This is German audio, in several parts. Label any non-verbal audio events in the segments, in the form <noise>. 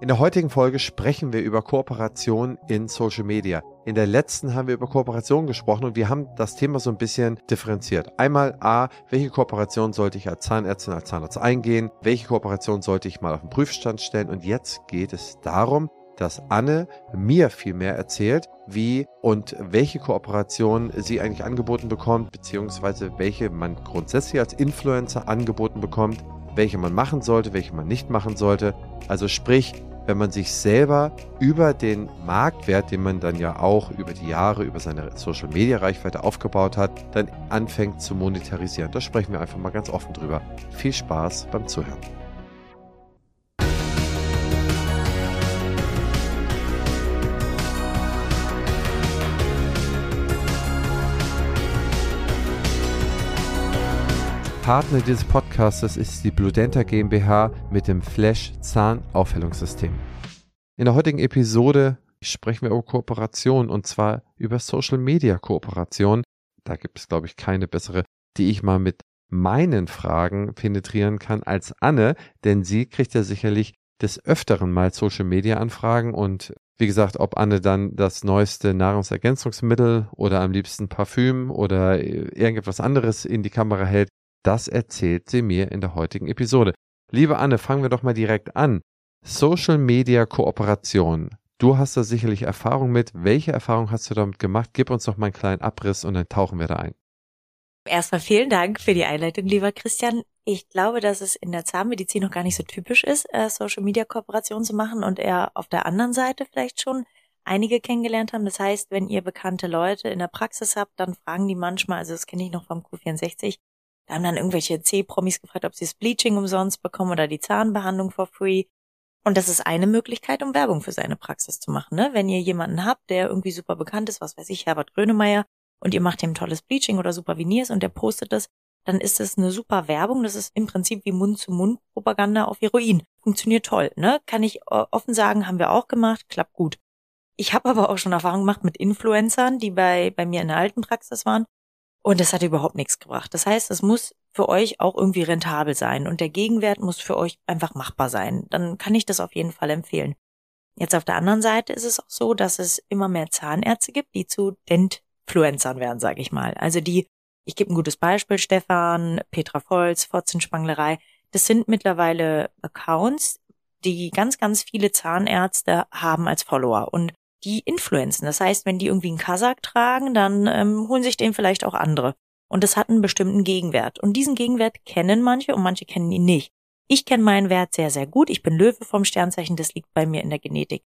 In der heutigen Folge sprechen wir über Kooperation in Social Media. In der letzten haben wir über Kooperation gesprochen und wir haben das Thema so ein bisschen differenziert. Einmal A, welche Kooperation sollte ich als Zahnärztin, als Zahnarzt eingehen? Welche Kooperation sollte ich mal auf den Prüfstand stellen? Und jetzt geht es darum, dass Anne mir viel mehr erzählt, wie und welche Kooperation sie eigentlich angeboten bekommt, beziehungsweise welche man grundsätzlich als Influencer angeboten bekommt, welche man machen sollte, welche man nicht machen sollte. Also sprich, wenn man sich selber über den Marktwert, den man dann ja auch über die Jahre, über seine Social-Media-Reichweite aufgebaut hat, dann anfängt zu monetarisieren. Da sprechen wir einfach mal ganz offen drüber. Viel Spaß beim Zuhören. Partner dieses Podcasts ist die Bludenta GmbH mit dem Flash Zahnaufhellungssystem. In der heutigen Episode sprechen wir über Kooperation und zwar über Social Media Kooperation. Da gibt es, glaube ich, keine bessere, die ich mal mit meinen Fragen penetrieren kann als Anne, denn sie kriegt ja sicherlich des Öfteren mal Social Media Anfragen und wie gesagt, ob Anne dann das neueste Nahrungsergänzungsmittel oder am liebsten Parfüm oder irgendetwas anderes in die Kamera hält, das erzählt sie mir in der heutigen Episode. Liebe Anne, fangen wir doch mal direkt an. Social Media Kooperation. Du hast da sicherlich Erfahrung mit. Welche Erfahrung hast du damit gemacht? Gib uns doch mal einen kleinen Abriss und dann tauchen wir da ein. Erstmal vielen Dank für die Einleitung, lieber Christian. Ich glaube, dass es in der Zahnmedizin noch gar nicht so typisch ist, äh, Social Media Kooperation zu machen und eher auf der anderen Seite vielleicht schon einige kennengelernt haben. Das heißt, wenn ihr bekannte Leute in der Praxis habt, dann fragen die manchmal, also das kenne ich noch vom Q64, da haben dann irgendwelche C-Promis gefragt, ob sie das Bleaching umsonst bekommen oder die Zahnbehandlung for free. Und das ist eine Möglichkeit, um Werbung für seine Praxis zu machen. Ne? Wenn ihr jemanden habt, der irgendwie super bekannt ist, was weiß ich, Herbert Grönemeyer, und ihr macht ihm tolles Bleaching oder super Veneers und der postet das, dann ist das eine super Werbung. Das ist im Prinzip wie Mund-zu-Mund-Propaganda auf Heroin. Funktioniert toll, ne? Kann ich offen sagen, haben wir auch gemacht, klappt gut. Ich habe aber auch schon Erfahrung gemacht mit Influencern, die bei, bei mir in der alten Praxis waren und es hat überhaupt nichts gebracht. Das heißt, es muss für euch auch irgendwie rentabel sein und der Gegenwert muss für euch einfach machbar sein. Dann kann ich das auf jeden Fall empfehlen. Jetzt auf der anderen Seite ist es auch so, dass es immer mehr Zahnärzte gibt, die zu Dentfluencern werden, sage ich mal. Also die, ich gebe ein gutes Beispiel, Stefan, Petra Volz, Fotzenspanglerei. Das sind mittlerweile Accounts, die ganz, ganz viele Zahnärzte haben als Follower. Und die influenzen. Das heißt, wenn die irgendwie einen Kasach tragen, dann ähm, holen sich den vielleicht auch andere. Und das hat einen bestimmten Gegenwert. Und diesen Gegenwert kennen manche und manche kennen ihn nicht. Ich kenne meinen Wert sehr, sehr gut. Ich bin Löwe vom Sternzeichen, das liegt bei mir in der Genetik.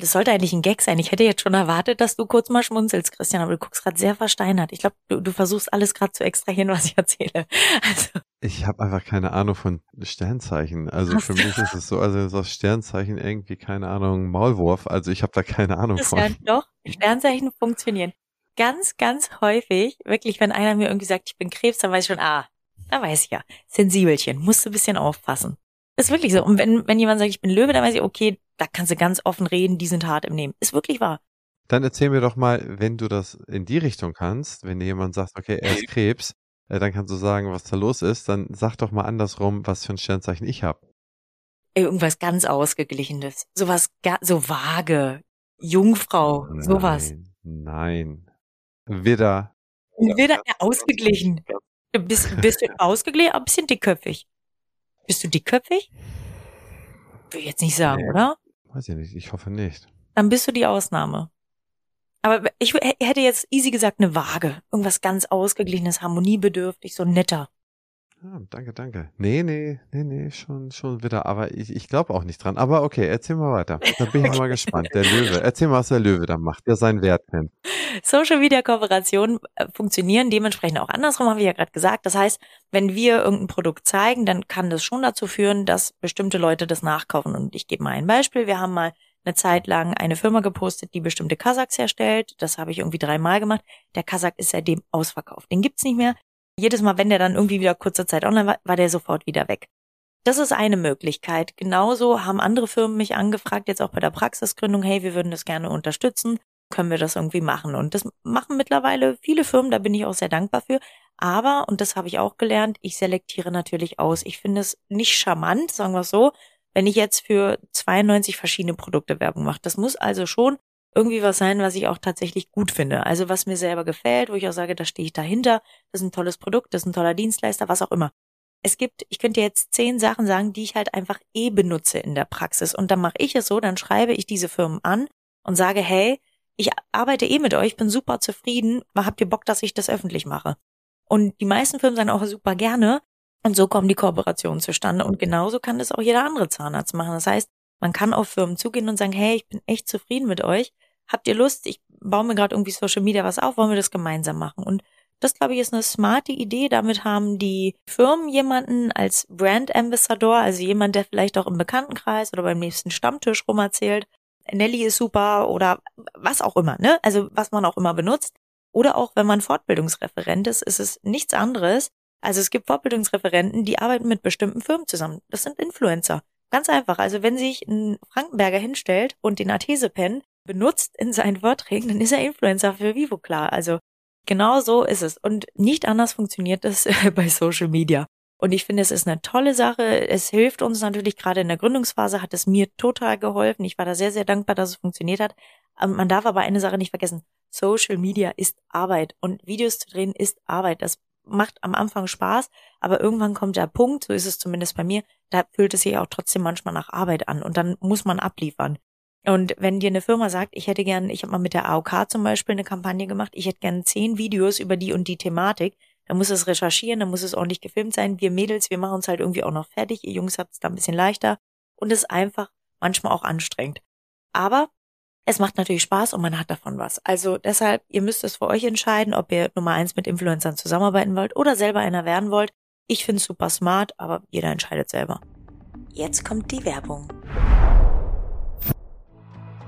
Das sollte eigentlich ein Gag sein. Ich hätte jetzt schon erwartet, dass du kurz mal schmunzelst, Christian, aber du guckst gerade sehr versteinert. Ich glaube, du, du versuchst alles gerade zu extrahieren, was ich erzähle. <laughs> Also. Ich habe einfach keine Ahnung von Sternzeichen. Also für mich ist es so, also so Sternzeichen irgendwie, keine Ahnung, Maulwurf. Also ich habe da keine Ahnung von. Ja, doch, Sternzeichen funktionieren. Ganz, ganz häufig, wirklich, wenn einer mir irgendwie sagt, ich bin Krebs, dann weiß ich schon, ah, da weiß ich ja, Sensibelchen, musst du ein bisschen aufpassen. Ist wirklich so. Und wenn, wenn jemand sagt, ich bin Löwe, dann weiß ich, okay, da kannst du ganz offen reden, die sind hart im Nehmen. Ist wirklich wahr. Dann erzähl mir doch mal, wenn du das in die Richtung kannst, wenn dir jemand sagt, okay, er ist <laughs> Krebs, äh, dann kannst du sagen, was da los ist, dann sag doch mal andersrum, was für ein Sternzeichen ich habe. Irgendwas ganz Ausgeglichenes. Sowas, so vage. Jungfrau, nein, sowas. Nein. Widder. Widder, ja, ausgeglichen. Du bist, bist du ausgeglichen, ein bisschen dickköpfig. Bist du dickköpfig? Will ich jetzt nicht sagen, nee. oder? Weiß ich nicht, ich hoffe nicht. Dann bist du die Ausnahme. Aber ich hätte jetzt easy gesagt eine Waage. Irgendwas ganz ausgeglichenes, harmoniebedürftig, so netter. Ah, danke, danke. Nee, nee, nee, nee, schon, schon wieder. Aber ich, ich glaube auch nicht dran. Aber okay, erzähl mal weiter. Da bin ich <laughs> okay. mal gespannt. Der Löwe. Erzähl mal, was der Löwe da macht, der seinen Wert kennt. Social Media Kooperationen äh, funktionieren dementsprechend auch andersrum, habe ich ja gerade gesagt. Das heißt, wenn wir irgendein Produkt zeigen, dann kann das schon dazu führen, dass bestimmte Leute das nachkaufen. Und ich gebe mal ein Beispiel. Wir haben mal eine Zeit lang eine Firma gepostet, die bestimmte Kasachs herstellt. Das habe ich irgendwie dreimal gemacht. Der Kasach ist seitdem ausverkauft. Den gibt's nicht mehr. Jedes Mal, wenn der dann irgendwie wieder kurze Zeit online war, war der sofort wieder weg. Das ist eine Möglichkeit. Genauso haben andere Firmen mich angefragt, jetzt auch bei der Praxisgründung, hey, wir würden das gerne unterstützen. Können wir das irgendwie machen? Und das machen mittlerweile viele Firmen, da bin ich auch sehr dankbar für. Aber, und das habe ich auch gelernt, ich selektiere natürlich aus. Ich finde es nicht charmant, sagen wir es so, wenn ich jetzt für 92 verschiedene Produkte Werbung mache. Das muss also schon irgendwie was sein, was ich auch tatsächlich gut finde. Also was mir selber gefällt, wo ich auch sage, da stehe ich dahinter, das ist ein tolles Produkt, das ist ein toller Dienstleister, was auch immer. Es gibt, ich könnte jetzt zehn Sachen sagen, die ich halt einfach eh benutze in der Praxis. Und dann mache ich es so, dann schreibe ich diese Firmen an und sage, hey, ich arbeite eh mit euch, bin super zufrieden, habt ihr Bock, dass ich das öffentlich mache? Und die meisten Firmen sagen auch super gerne. Und so kommen die Kooperationen zustande. Und genauso kann das auch jeder andere Zahnarzt machen. Das heißt, man kann auf Firmen zugehen und sagen, hey, ich bin echt zufrieden mit euch. Habt ihr Lust? Ich baue mir gerade irgendwie Social Media was auf, wollen wir das gemeinsam machen? Und das, glaube ich, ist eine smarte Idee. Damit haben die Firmen jemanden als Brand Ambassador, also jemand, der vielleicht auch im Bekanntenkreis oder beim nächsten Stammtisch rumerzählt. Nelly ist super oder was auch immer, ne? Also was man auch immer benutzt. Oder auch wenn man Fortbildungsreferent ist, ist es nichts anderes. Also es gibt Fortbildungsreferenten, die arbeiten mit bestimmten Firmen zusammen. Das sind Influencer. Ganz einfach. Also wenn sich ein Frankenberger hinstellt und den Artese-Pen benutzt in seinen Vorträgen, dann ist er Influencer für Vivo klar. Also genau so ist es. Und nicht anders funktioniert das <laughs> bei Social Media. Und ich finde, es ist eine tolle Sache. Es hilft uns natürlich gerade in der Gründungsphase, hat es mir total geholfen. Ich war da sehr, sehr dankbar, dass es funktioniert hat. Ähm, man darf aber eine Sache nicht vergessen. Social Media ist Arbeit und Videos zu drehen ist Arbeit. Das macht am Anfang Spaß, aber irgendwann kommt der Punkt, so ist es zumindest bei mir, da fühlt es sich auch trotzdem manchmal nach Arbeit an und dann muss man abliefern. Und wenn dir eine Firma sagt, ich hätte gern, ich habe mal mit der AOK zum Beispiel eine Kampagne gemacht, ich hätte gern zehn Videos über die und die Thematik, dann muss es recherchieren, dann muss es ordentlich gefilmt sein. Wir Mädels, wir machen uns halt irgendwie auch noch fertig. Ihr Jungs habt es da ein bisschen leichter. Und es ist einfach manchmal auch anstrengend. Aber es macht natürlich Spaß und man hat davon was. Also deshalb, ihr müsst es für euch entscheiden, ob ihr Nummer eins mit Influencern zusammenarbeiten wollt oder selber einer werden wollt. Ich finde es super smart, aber jeder entscheidet selber. Jetzt kommt die Werbung.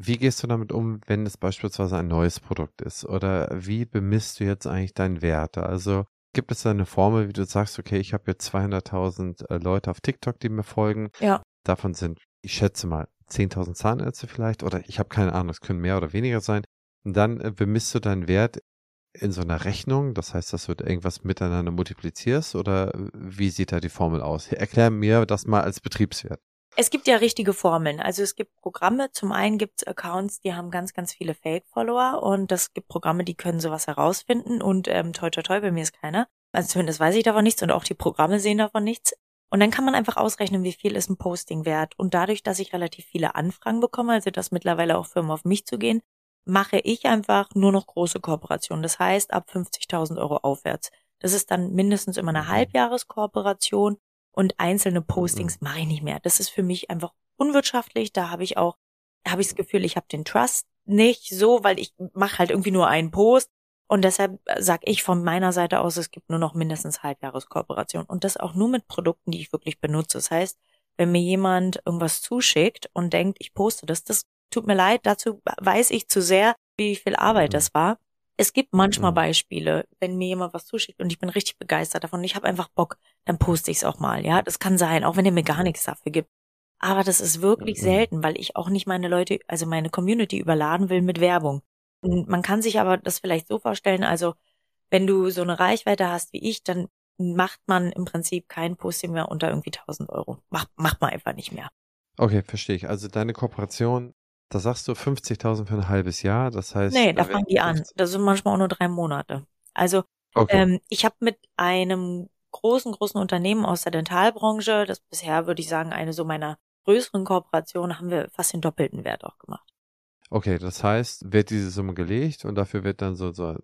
Wie gehst du damit um, wenn es beispielsweise ein neues Produkt ist? Oder wie bemisst du jetzt eigentlich deinen Wert? Also gibt es da eine Formel, wie du sagst, okay, ich habe jetzt 200.000 äh, Leute auf TikTok, die mir folgen. Ja. Davon sind, ich schätze mal, 10.000 Zahnärzte vielleicht. Oder ich habe keine Ahnung, es können mehr oder weniger sein. Und dann äh, bemisst du deinen Wert in so einer Rechnung. Das heißt, dass du irgendwas miteinander multiplizierst. Oder wie sieht da die Formel aus? Erklär mir das mal als Betriebswert. Es gibt ja richtige Formeln. Also es gibt Programme. Zum einen gibt es Accounts, die haben ganz, ganz viele Fake-Follower und es gibt Programme, die können sowas herausfinden und ähm, toi toi toi, bei mir ist keiner. Also zumindest weiß ich davon nichts und auch die Programme sehen davon nichts. Und dann kann man einfach ausrechnen, wie viel ist ein Posting wert. Und dadurch, dass ich relativ viele Anfragen bekomme, also dass mittlerweile auch Firmen auf mich zugehen, mache ich einfach nur noch große Kooperationen. Das heißt, ab 50.000 Euro aufwärts. Das ist dann mindestens immer eine mhm. Halbjahreskooperation und einzelne Postings mhm. mache ich nicht mehr. Das ist für mich einfach unwirtschaftlich. Da habe ich auch, habe ich das Gefühl, ich habe den Trust nicht so, weil ich mache halt irgendwie nur einen Post. Und deshalb sage ich von meiner Seite aus, es gibt nur noch mindestens Halbjahreskooperation. Und das auch nur mit Produkten, die ich wirklich benutze. Das heißt, wenn mir jemand irgendwas zuschickt und denkt, ich poste das, das tut mir leid, dazu weiß ich zu sehr, wie viel Arbeit mhm. das war. Es gibt manchmal mhm. Beispiele, wenn mir jemand was zuschickt und ich bin richtig begeistert davon und ich habe einfach Bock, dann poste ich es auch mal. Ja, das kann sein, auch wenn er mir gar nichts dafür gibt. Aber das ist wirklich mhm. selten, weil ich auch nicht meine Leute, also meine Community überladen will mit Werbung. Und man kann sich aber das vielleicht so vorstellen, also wenn du so eine Reichweite hast wie ich, dann macht man im Prinzip kein Posting mehr unter irgendwie 1000 Euro. Macht, macht man einfach nicht mehr. Okay, verstehe ich. Also deine Kooperation da sagst du 50.000 für ein halbes Jahr, das heißt. Nee, da fangen die an. Das sind manchmal auch nur drei Monate. Also okay. ähm, ich habe mit einem großen, großen Unternehmen aus der Dentalbranche, das bisher würde ich sagen, eine so meiner größeren Kooperationen, haben wir fast den doppelten Wert auch gemacht. Okay, das heißt, wird diese Summe gelegt und dafür wird dann so, so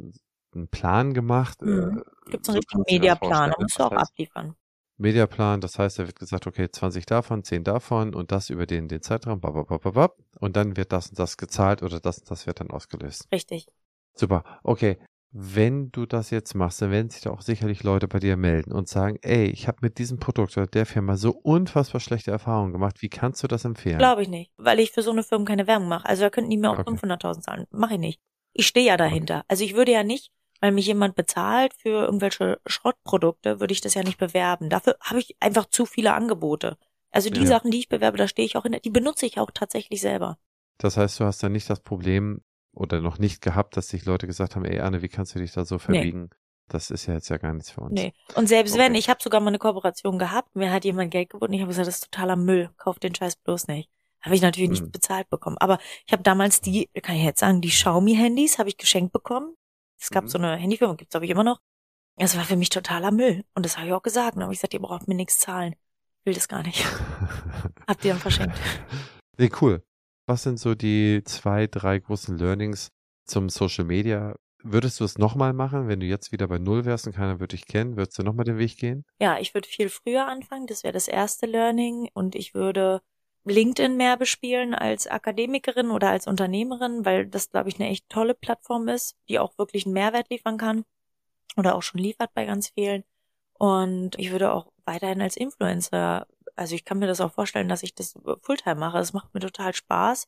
ein Plan gemacht. Mhm. Gibt es einen so richtigen Mediaplan, da musst du auch abliefern. Mediaplan, das heißt, da wird gesagt, okay, 20 davon, 10 davon und das über den, den Zeitraum, bababababab, und dann wird das und das gezahlt oder das und das wird dann ausgelöst. Richtig. Super, okay. wenn du das jetzt machst, dann werden sich da auch sicherlich Leute bei dir melden und sagen, ey, ich habe mit diesem Produkt oder der Firma so unfassbar schlechte Erfahrungen gemacht. Wie kannst du das empfehlen? Glaube ich nicht, weil ich für so eine Firma keine Werbung mache. Also da könnten die mir auch okay. 500.000 zahlen. Mache ich nicht. Ich stehe ja dahinter. Okay. Also ich würde ja nicht, weil mich jemand bezahlt für irgendwelche Schrottprodukte, würde ich das ja nicht bewerben. Dafür habe ich einfach zu viele Angebote. Also die ja. Sachen, die ich bewerbe, da stehe ich auch hinter, die benutze ich auch tatsächlich selber. Das heißt, du hast dann nicht das Problem, oder noch nicht gehabt, dass sich Leute gesagt haben, ey Anne, wie kannst du dich da so verbiegen? Nee. Das ist ja jetzt ja gar nichts für uns. Nee. Und selbst okay. wenn, ich habe sogar mal eine Kooperation gehabt, mir hat jemand Geld geboten, ich habe gesagt, das ist totaler Müll, kauf den Scheiß bloß nicht. Habe ich natürlich nicht hm. bezahlt bekommen. Aber ich habe damals die, kann ich jetzt sagen, die Xiaomi-Handys habe ich geschenkt bekommen. Es gab hm. so eine Handyfirma, gibt's glaube ich immer noch. Das war für mich totaler Müll. Und das habe ich auch gesagt. Aber ich gesagt, ihr braucht mir nichts zahlen. Ich will das gar nicht. <laughs> Habt ihr dann verschenkt. Nee, cool. Was sind so die zwei, drei großen Learnings zum Social Media? Würdest du es nochmal machen, wenn du jetzt wieder bei Null wärst und keiner würde dich kennen? Würdest du nochmal den Weg gehen? Ja, ich würde viel früher anfangen. Das wäre das erste Learning. Und ich würde LinkedIn mehr bespielen als Akademikerin oder als Unternehmerin, weil das, glaube ich, eine echt tolle Plattform ist, die auch wirklich einen Mehrwert liefern kann oder auch schon liefert bei ganz vielen. Und ich würde auch weiterhin als Influencer also ich kann mir das auch vorstellen, dass ich das Fulltime mache. Es macht mir total Spaß.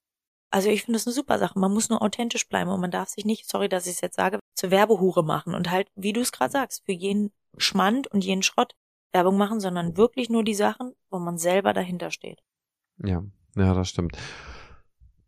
Also ich finde das eine super Sache. Man muss nur authentisch bleiben und man darf sich nicht, sorry, dass ich es jetzt sage, zur Werbehure machen und halt, wie du es gerade sagst, für jeden Schmand und jeden Schrott Werbung machen, sondern wirklich nur die Sachen, wo man selber dahinter steht. Ja, ja, das stimmt.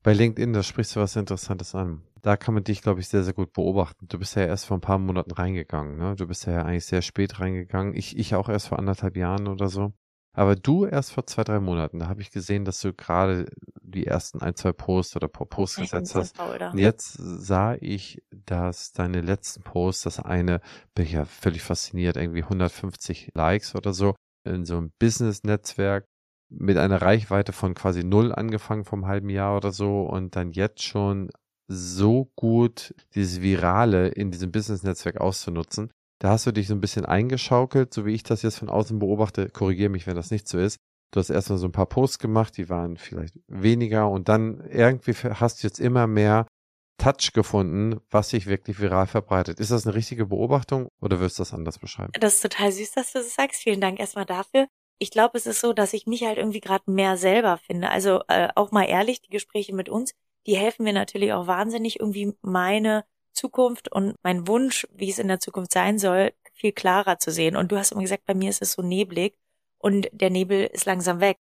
Bei LinkedIn, da sprichst du was Interessantes an. Da kann man dich, glaube ich, sehr, sehr gut beobachten. Du bist ja erst vor ein paar Monaten reingegangen, ne? Du bist ja eigentlich sehr spät reingegangen. Ich, ich auch erst vor anderthalb Jahren oder so. Aber du erst vor zwei, drei Monaten, da habe ich gesehen, dass du gerade die ersten ein, zwei Posts oder Posts gesetzt hast. Und jetzt sah ich, dass deine letzten Posts, das eine, bin ich ja völlig fasziniert, irgendwie 150 Likes oder so, in so einem Business-Netzwerk mit einer Reichweite von quasi null angefangen vom halben Jahr oder so und dann jetzt schon so gut dieses Virale in diesem Business-Netzwerk auszunutzen. Da hast du dich so ein bisschen eingeschaukelt, so wie ich das jetzt von außen beobachte. Korrigiere mich, wenn das nicht so ist. Du hast erstmal so ein paar Posts gemacht, die waren vielleicht weniger und dann irgendwie hast du jetzt immer mehr Touch gefunden, was sich wirklich viral verbreitet. Ist das eine richtige Beobachtung oder wirst du das anders beschreiben? Das ist total süß, dass du das sagst. Vielen Dank erstmal dafür. Ich glaube, es ist so, dass ich mich halt irgendwie gerade mehr selber finde. Also äh, auch mal ehrlich, die Gespräche mit uns, die helfen mir natürlich auch wahnsinnig, irgendwie meine Zukunft und mein Wunsch, wie es in der Zukunft sein soll, viel klarer zu sehen. Und du hast immer gesagt, bei mir ist es so neblig und der Nebel ist langsam weg.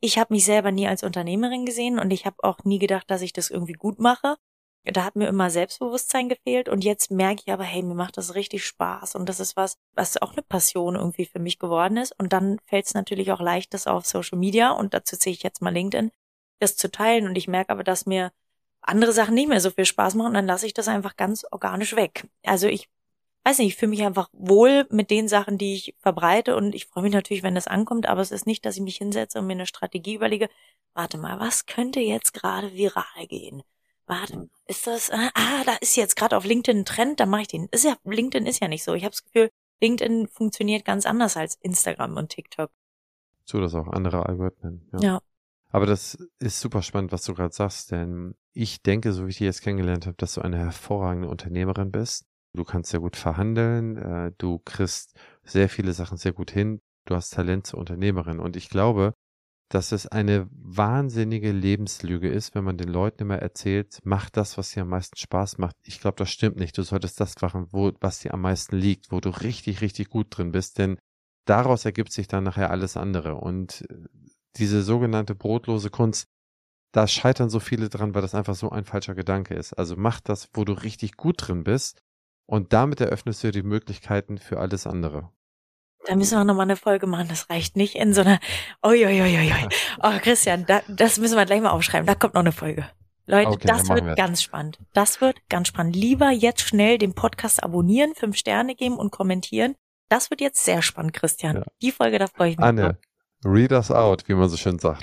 Ich habe mich selber nie als Unternehmerin gesehen und ich habe auch nie gedacht, dass ich das irgendwie gut mache. Da hat mir immer Selbstbewusstsein gefehlt und jetzt merke ich aber, hey, mir macht das richtig Spaß und das ist was, was auch eine Passion irgendwie für mich geworden ist. Und dann fällt es natürlich auch leicht, das auf Social Media und dazu ziehe ich jetzt mal LinkedIn, das zu teilen. Und ich merke aber, dass mir andere Sachen nicht mehr so viel Spaß machen, dann lasse ich das einfach ganz organisch weg. Also ich weiß nicht, ich fühle mich einfach wohl mit den Sachen, die ich verbreite und ich freue mich natürlich, wenn das ankommt, aber es ist nicht, dass ich mich hinsetze und mir eine Strategie überlege, warte mal, was könnte jetzt gerade viral gehen? Warte, ist das, ah, ah da ist jetzt gerade auf LinkedIn ein Trend, dann mache ich den. Ist ja, LinkedIn ist ja nicht so. Ich habe das Gefühl, LinkedIn funktioniert ganz anders als Instagram und TikTok. So, das auch andere Algorithmen. Ja. ja. Aber das ist super spannend, was du gerade sagst, denn ich denke, so wie ich dich jetzt kennengelernt habe, dass du eine hervorragende Unternehmerin bist. Du kannst sehr gut verhandeln, äh, du kriegst sehr viele Sachen sehr gut hin, du hast Talent zur Unternehmerin. Und ich glaube, dass es eine wahnsinnige Lebenslüge ist, wenn man den Leuten immer erzählt, mach das, was dir am meisten Spaß macht. Ich glaube, das stimmt nicht. Du solltest das machen, wo, was dir am meisten liegt, wo du richtig, richtig gut drin bist, denn daraus ergibt sich dann nachher alles andere. Und diese sogenannte brotlose Kunst, da scheitern so viele dran, weil das einfach so ein falscher Gedanke ist. Also mach das, wo du richtig gut drin bist und damit eröffnest du die Möglichkeiten für alles andere. Da müssen wir nochmal eine Folge machen, das reicht nicht in so einer, oi, <laughs> Oh, Christian, da, das müssen wir gleich mal aufschreiben, da kommt noch eine Folge. Leute, okay, das wird wir. ganz spannend. Das wird ganz spannend. Lieber jetzt schnell den Podcast abonnieren, fünf Sterne geben und kommentieren. Das wird jetzt sehr spannend, Christian. Ja. Die Folge, da freue ich mich. Anne, Read us out, wie man so schön sagt.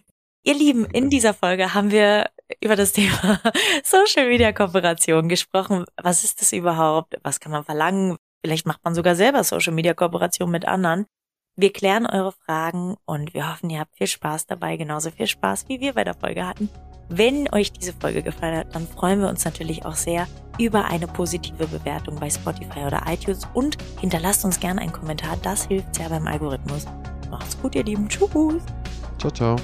<laughs> Ihr Lieben, in dieser Folge haben wir über das Thema <laughs> Social Media Kooperation gesprochen. Was ist das überhaupt? Was kann man verlangen? Vielleicht macht man sogar selber Social Media Kooperation mit anderen. Wir klären eure Fragen und wir hoffen, ihr habt viel Spaß dabei, genauso viel Spaß, wie wir bei der Folge hatten. Wenn euch diese Folge gefallen hat, dann freuen wir uns natürlich auch sehr über eine positive Bewertung bei Spotify oder iTunes und hinterlasst uns gerne einen Kommentar. Das hilft sehr beim Algorithmus. Macht's gut, ihr Lieben. Tschüss. Ciao, ciao.